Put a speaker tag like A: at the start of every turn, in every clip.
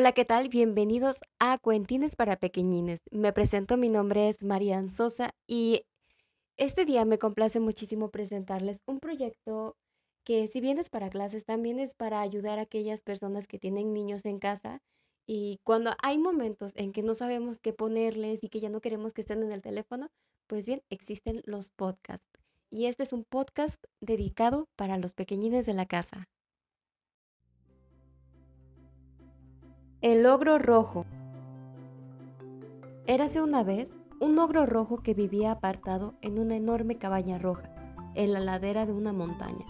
A: Hola, ¿qué tal? Bienvenidos a Cuentines para Pequeñines. Me presento, mi nombre es Marian Sosa y este día me complace muchísimo presentarles un proyecto que si bien es para clases, también es para ayudar a aquellas personas que tienen niños en casa y cuando hay momentos en que no sabemos qué ponerles y que ya no queremos que estén en el teléfono, pues bien, existen los podcasts. Y este es un podcast dedicado para los pequeñines de la casa. El ogro rojo. Érase una vez un ogro rojo que vivía apartado en una enorme cabaña roja, en la ladera de una montaña,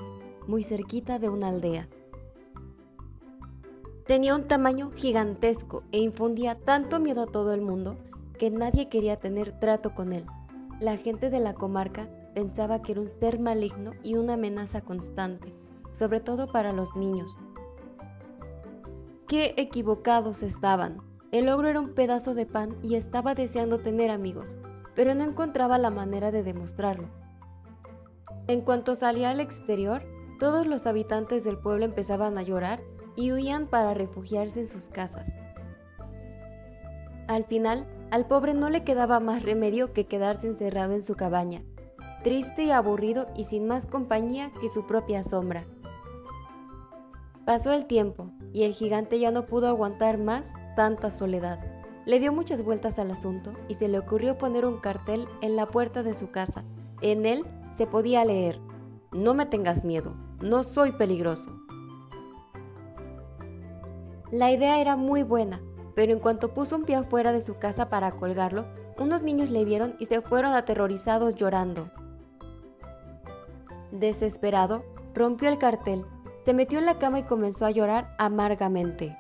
A: muy cerquita de una aldea. Tenía un tamaño gigantesco e infundía tanto miedo a todo el mundo que nadie quería tener trato con él. La gente de la comarca pensaba que era un ser maligno y una amenaza constante, sobre todo para los niños, Qué equivocados estaban. El ogro era un pedazo de pan y estaba deseando tener amigos, pero no encontraba la manera de demostrarlo. En cuanto salía al exterior, todos los habitantes del pueblo empezaban a llorar y huían para refugiarse en sus casas. Al final, al pobre no le quedaba más remedio que quedarse encerrado en su cabaña, triste y aburrido y sin más compañía que su propia sombra. Pasó el tiempo y el gigante ya no pudo aguantar más tanta soledad. Le dio muchas vueltas al asunto y se le ocurrió poner un cartel en la puerta de su casa. En él se podía leer, No me tengas miedo, no soy peligroso. La idea era muy buena, pero en cuanto puso un pie afuera de su casa para colgarlo, unos niños le vieron y se fueron aterrorizados llorando. Desesperado, rompió el cartel se metió en la cama y comenzó a llorar amargamente.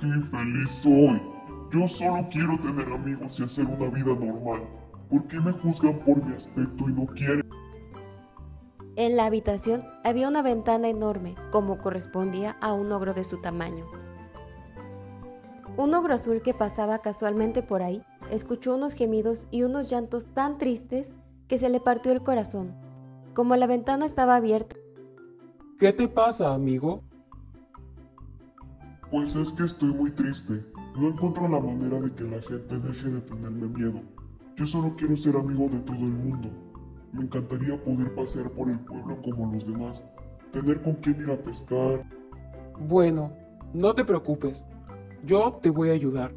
B: ¡Qué feliz soy! Yo solo quiero tener amigos y hacer una vida normal. ¿Por qué me juzgan por mi aspecto y no quieren?
A: En la habitación había una ventana enorme, como correspondía a un ogro de su tamaño. Un ogro azul que pasaba casualmente por ahí escuchó unos gemidos y unos llantos tan tristes que se le partió el corazón. Como la ventana estaba abierta,
C: ¿Qué te pasa, amigo?
B: Pues es que estoy muy triste. No encuentro la manera de que la gente deje de tenerme miedo. Yo solo quiero ser amigo de todo el mundo. Me encantaría poder pasear por el pueblo como los demás, tener con quién ir a pescar.
C: Bueno, no te preocupes. Yo te voy a ayudar.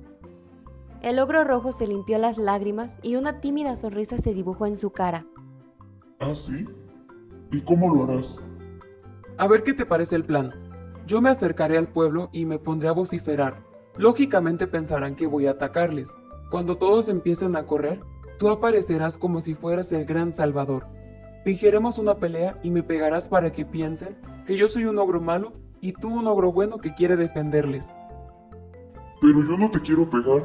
A: El ogro rojo se limpió las lágrimas y una tímida sonrisa se dibujó en su cara.
B: ¿Ah, sí? ¿Y cómo lo harás?
C: A ver qué te parece el plan. Yo me acercaré al pueblo y me pondré a vociferar. Lógicamente pensarán que voy a atacarles. Cuando todos empiecen a correr, tú aparecerás como si fueras el gran salvador. Fingiremos una pelea y me pegarás para que piensen que yo soy un ogro malo y tú un ogro bueno que quiere defenderles.
B: Pero yo no te quiero pegar.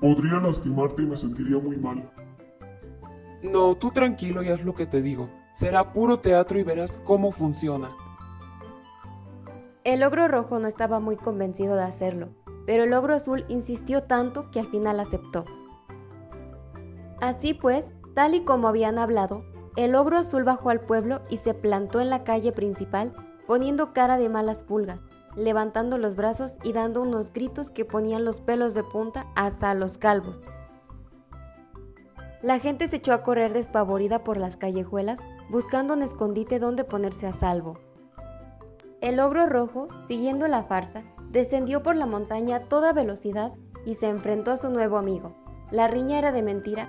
B: Podría lastimarte y me sentiría muy mal.
C: No, tú tranquilo y haz lo que te digo. Será puro teatro y verás cómo funciona.
A: El ogro rojo no estaba muy convencido de hacerlo, pero el ogro azul insistió tanto que al final aceptó. Así pues, tal y como habían hablado, el ogro azul bajó al pueblo y se plantó en la calle principal poniendo cara de malas pulgas, levantando los brazos y dando unos gritos que ponían los pelos de punta hasta a los calvos. La gente se echó a correr despavorida por las callejuelas, buscando un escondite donde ponerse a salvo. El ogro rojo, siguiendo la farsa, descendió por la montaña a toda velocidad y se enfrentó a su nuevo amigo. La riña era de mentira.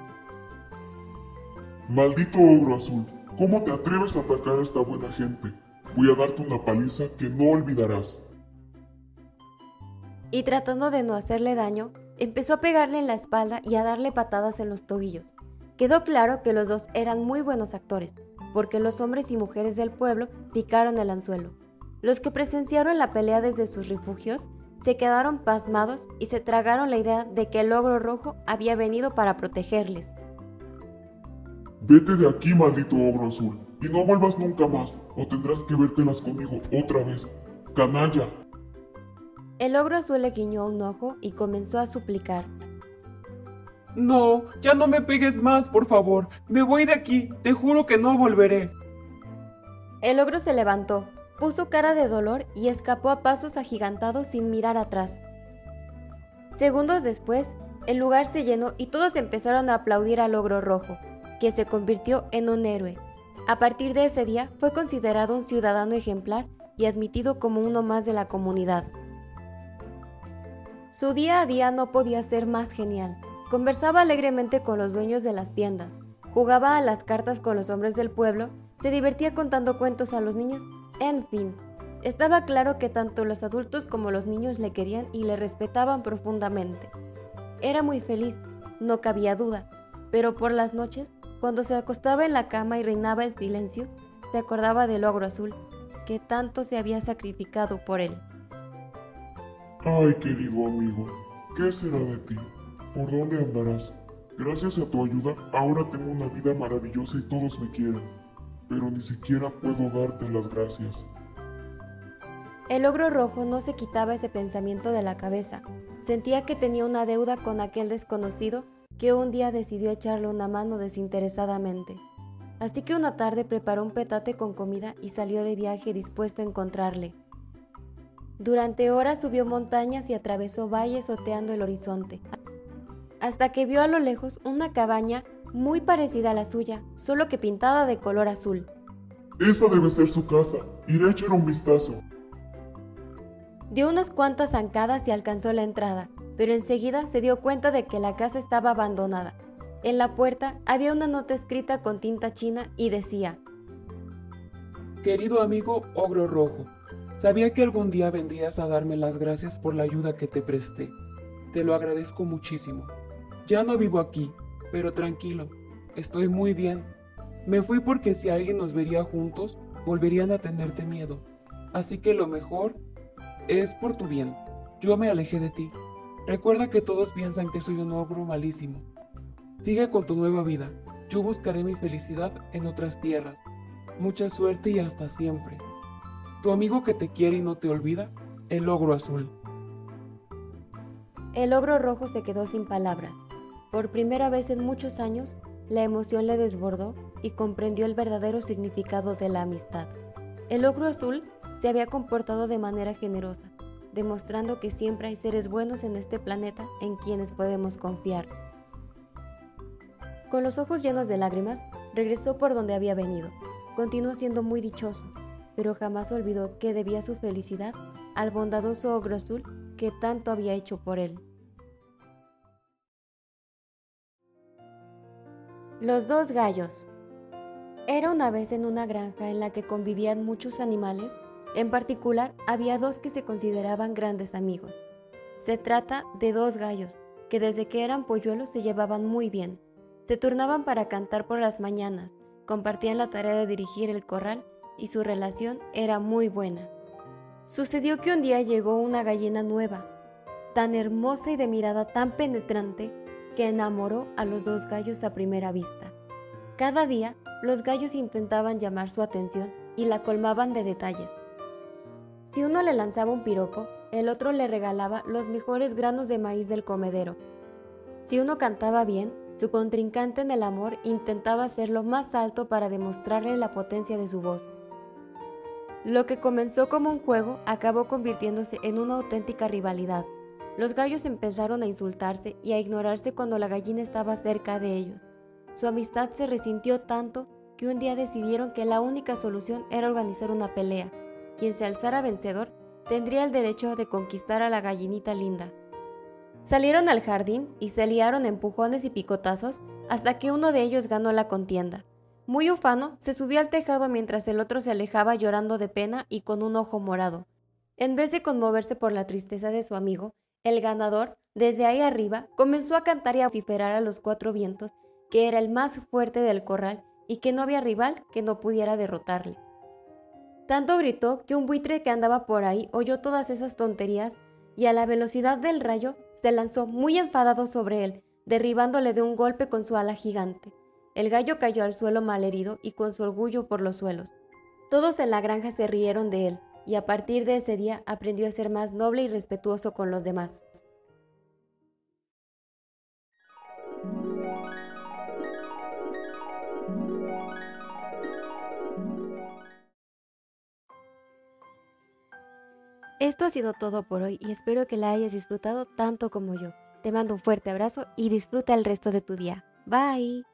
B: Maldito ogro azul, ¿cómo te atreves a atacar a esta buena gente? Voy a darte una paliza que no olvidarás.
A: Y tratando de no hacerle daño, empezó a pegarle en la espalda y a darle patadas en los tobillos. Quedó claro que los dos eran muy buenos actores, porque los hombres y mujeres del pueblo picaron el anzuelo. Los que presenciaron la pelea desde sus refugios se quedaron pasmados y se tragaron la idea de que el ogro rojo había venido para protegerles.
B: Vete de aquí, maldito ogro azul, y no vuelvas nunca más, o tendrás que vértelas conmigo otra vez. ¡Canalla!
A: El ogro azul le guiñó un ojo y comenzó a suplicar.
C: No, ya no me pegues más, por favor. Me voy de aquí. Te juro que no volveré.
A: El ogro se levantó, puso cara de dolor y escapó a pasos agigantados sin mirar atrás. Segundos después, el lugar se llenó y todos empezaron a aplaudir al ogro rojo, que se convirtió en un héroe. A partir de ese día fue considerado un ciudadano ejemplar y admitido como uno más de la comunidad. Su día a día no podía ser más genial. Conversaba alegremente con los dueños de las tiendas, jugaba a las cartas con los hombres del pueblo, se divertía contando cuentos a los niños, en fin, estaba claro que tanto los adultos como los niños le querían y le respetaban profundamente. Era muy feliz, no cabía duda, pero por las noches, cuando se acostaba en la cama y reinaba el silencio, se acordaba del ogro azul, que tanto se había sacrificado por él.
B: Ay, querido amigo, ¿qué será de ti? ¿Por dónde andarás? Gracias a tu ayuda, ahora tengo una vida maravillosa y todos me quieren, pero ni siquiera puedo darte las gracias.
A: El ogro rojo no se quitaba ese pensamiento de la cabeza. Sentía que tenía una deuda con aquel desconocido que un día decidió echarle una mano desinteresadamente. Así que una tarde preparó un petate con comida y salió de viaje dispuesto a encontrarle. Durante horas subió montañas y atravesó valles oteando el horizonte, hasta que vio a lo lejos una cabaña muy parecida a la suya, solo que pintada de color azul.
B: Esa debe ser su casa. Iré a echar un vistazo.
A: Dio unas cuantas zancadas y alcanzó la entrada, pero enseguida se dio cuenta de que la casa estaba abandonada. En la puerta había una nota escrita con tinta china y decía,
C: Querido amigo Ogro Rojo, sabía que algún día vendrías a darme las gracias por la ayuda que te presté. Te lo agradezco muchísimo. Ya no vivo aquí, pero tranquilo, estoy muy bien. Me fui porque si alguien nos vería juntos, volverían a tenerte miedo. Así que lo mejor es por tu bien. Yo me alejé de ti. Recuerda que todos piensan que soy un ogro malísimo. Sigue con tu nueva vida. Yo buscaré mi felicidad en otras tierras. Mucha suerte y hasta siempre. Tu amigo que te quiere y no te olvida, el ogro azul.
A: El ogro rojo se quedó sin palabras. Por primera vez en muchos años, la emoción le desbordó y comprendió el verdadero significado de la amistad. El ogro azul se había comportado de manera generosa, demostrando que siempre hay seres buenos en este planeta en quienes podemos confiar. Con los ojos llenos de lágrimas, regresó por donde había venido. Continuó siendo muy dichoso, pero jamás olvidó que debía su felicidad al bondadoso ogro azul que tanto había hecho por él. Los dos gallos. Era una vez en una granja en la que convivían muchos animales en particular, había dos que se consideraban grandes amigos. Se trata de dos gallos, que desde que eran polluelos se llevaban muy bien. Se turnaban para cantar por las mañanas, compartían la tarea de dirigir el corral y su relación era muy buena. Sucedió que un día llegó una gallina nueva, tan hermosa y de mirada tan penetrante que enamoró a los dos gallos a primera vista. Cada día los gallos intentaban llamar su atención y la colmaban de detalles, si uno le lanzaba un piropo, el otro le regalaba los mejores granos de maíz del comedero. Si uno cantaba bien, su contrincante en el amor intentaba hacerlo más alto para demostrarle la potencia de su voz. Lo que comenzó como un juego acabó convirtiéndose en una auténtica rivalidad. Los gallos empezaron a insultarse y a ignorarse cuando la gallina estaba cerca de ellos. Su amistad se resintió tanto que un día decidieron que la única solución era organizar una pelea quien se alzara vencedor tendría el derecho de conquistar a la gallinita linda. Salieron al jardín y se liaron empujones y picotazos hasta que uno de ellos ganó la contienda. Muy ufano, se subió al tejado mientras el otro se alejaba llorando de pena y con un ojo morado. En vez de conmoverse por la tristeza de su amigo, el ganador, desde ahí arriba, comenzó a cantar y a vociferar a los cuatro vientos que era el más fuerte del corral y que no había rival que no pudiera derrotarle. Tanto gritó que un buitre que andaba por ahí oyó todas esas tonterías y a la velocidad del rayo se lanzó muy enfadado sobre él, derribándole de un golpe con su ala gigante. El gallo cayó al suelo malherido y con su orgullo por los suelos. Todos en la granja se rieron de él, y a partir de ese día aprendió a ser más noble y respetuoso con los demás. Esto ha sido todo por hoy y espero que la hayas disfrutado tanto como yo. Te mando un fuerte abrazo y disfruta el resto de tu día. Bye.